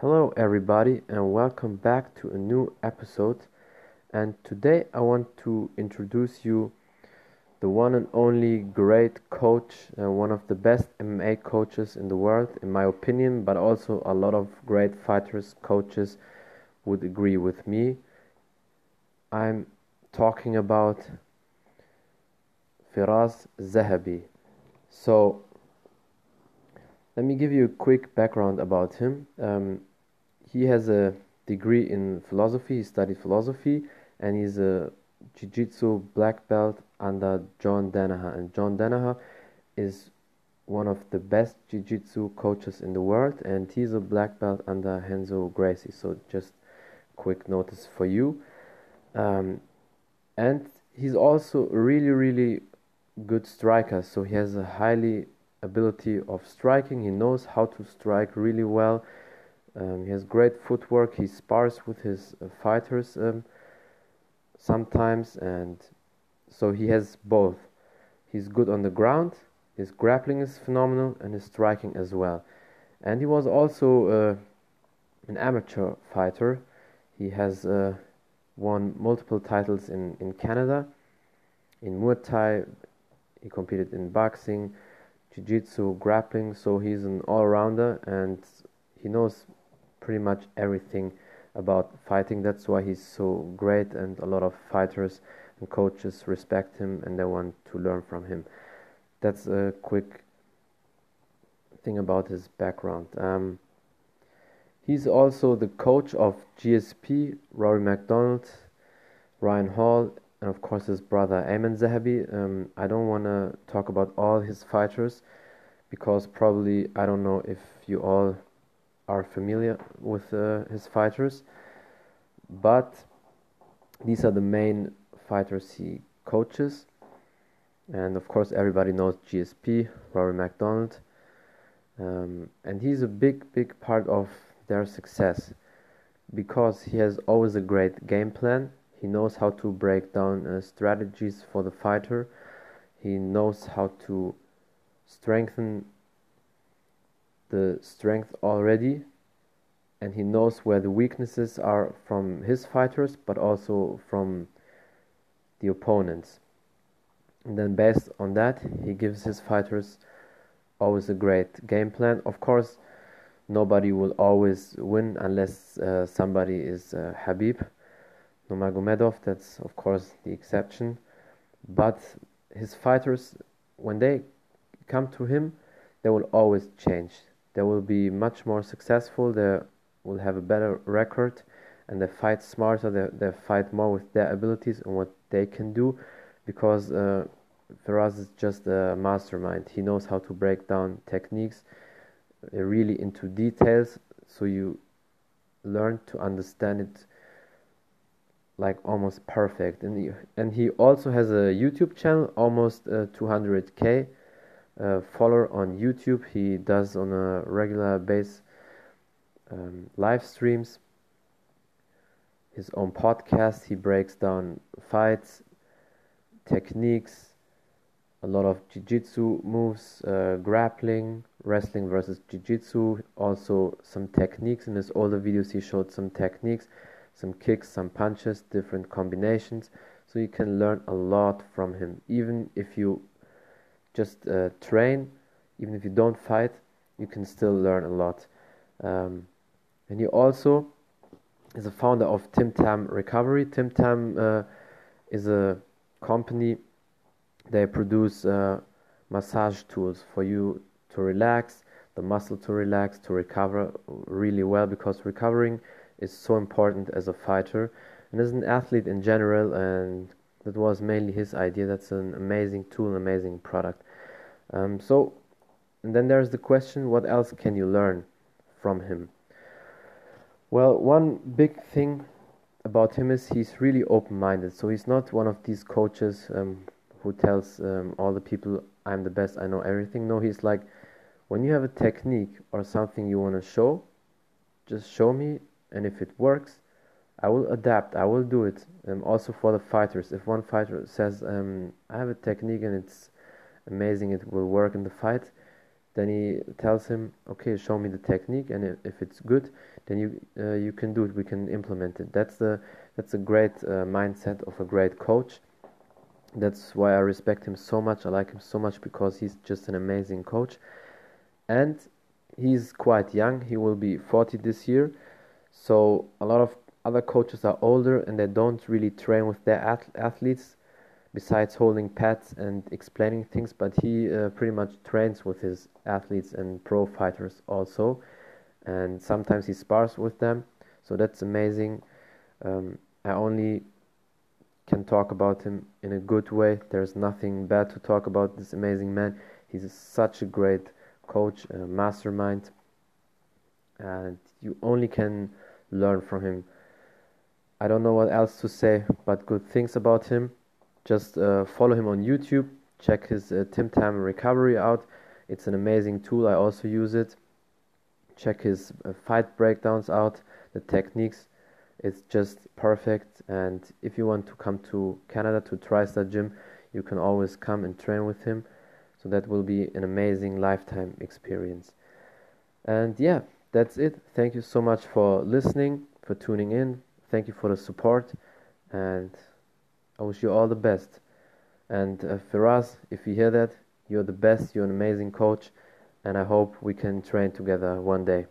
Hello, everybody, and welcome back to a new episode. And today I want to introduce you the one and only great coach, uh, one of the best MMA coaches in the world, in my opinion, but also a lot of great fighters, coaches would agree with me. I'm talking about Firas Zahabi. So, let me give you a quick background about him. Um, he has a degree in philosophy, he studied philosophy, and he's a jiu jitsu black belt under John Danaher. And John Danaher is one of the best jiu jitsu coaches in the world, and he's a black belt under Renzo Gracie. So, just quick notice for you. Um, and he's also really, really good striker. So, he has a highly ability of striking. He knows how to strike really well. Um, he has great footwork. He spars with his uh, fighters um, sometimes, and so he has both. He's good on the ground. His grappling is phenomenal, and his striking as well. And he was also uh, an amateur fighter. He has uh, won multiple titles in, in Canada, in Muay Thai. He competed in boxing, jiu-jitsu, grappling. So he's an all-rounder, and he knows pretty much everything about fighting. That's why he's so great, and a lot of fighters and coaches respect him and they want to learn from him. That's a quick thing about his background. Um, he's also the coach of GSP, Rory MacDonald, Ryan Hall, and of course his brother Ayman Zahabi. Um, I don't want to talk about all his fighters because probably I don't know if you all are familiar with uh, his fighters, but these are the main fighters he coaches. And of course, everybody knows GSP, Rory MacDonald. Um, and he's a big, big part of their success because he has always a great game plan. He knows how to break down uh, strategies for the fighter. He knows how to strengthen the strength already and he knows where the weaknesses are from his fighters but also from the opponents. And then based on that he gives his fighters always a great game plan. Of course nobody will always win unless uh, somebody is uh, Khabib Nurmagomedov. That's of course the exception. But his fighters when they come to him they will always change they will be much more successful, they will have a better record, and they fight smarter, they, they fight more with their abilities and what they can do because uh, Firas is just a mastermind. He knows how to break down techniques uh, really into details so you learn to understand it like almost perfect and he, and he also has a YouTube channel almost uh, 200k uh, follower on YouTube. He does on a regular base um, live streams, his own podcast. He breaks down fights, techniques, a lot of jiu-jitsu moves, uh, grappling, wrestling versus jiu-jitsu. Also some techniques. In his older videos, he showed some techniques, some kicks, some punches, different combinations. So you can learn a lot from him, even if you just uh, train, even if you don't fight, you can still learn a lot. Um, and he also is a founder of Tim Tam Recovery. Tim Tam uh, is a company. They produce uh, massage tools for you to relax, the muscle to relax, to recover really well because recovering is so important as a fighter and as an athlete in general and that was mainly his idea. That's an amazing tool, amazing product. Um, so, and then there's the question what else can you learn from him? Well, one big thing about him is he's really open minded. So, he's not one of these coaches um, who tells um, all the people, I'm the best, I know everything. No, he's like, when you have a technique or something you want to show, just show me, and if it works, I will adapt. I will do it. Um, also for the fighters, if one fighter says, um, "I have a technique and it's amazing, it will work in the fight," then he tells him, "Okay, show me the technique, and if it's good, then you uh, you can do it. We can implement it." That's the that's a great uh, mindset of a great coach. That's why I respect him so much. I like him so much because he's just an amazing coach, and he's quite young. He will be 40 this year, so a lot of other coaches are older and they don't really train with their ath- athletes besides holding pads and explaining things, but he uh, pretty much trains with his athletes and pro fighters also, and sometimes he spars with them. So that's amazing. Um, I only can talk about him in a good way. There's nothing bad to talk about this amazing man. He's such a great coach, a mastermind, and you only can learn from him. I don't know what else to say, but good things about him just uh, follow him on YouTube. Check his uh, Tim Tam Recovery out. It's an amazing tool. I also use it. Check his uh, fight breakdowns out. The techniques. It's just perfect. And if you want to come to Canada to TriStar Gym, you can always come and train with him. So that will be an amazing lifetime experience. And yeah, that's it. Thank you so much for listening, for tuning in. Thank you for the support. And I wish you all the best. And uh, Firas, if you hear that, you're the best, you're an amazing coach, and I hope we can train together one day.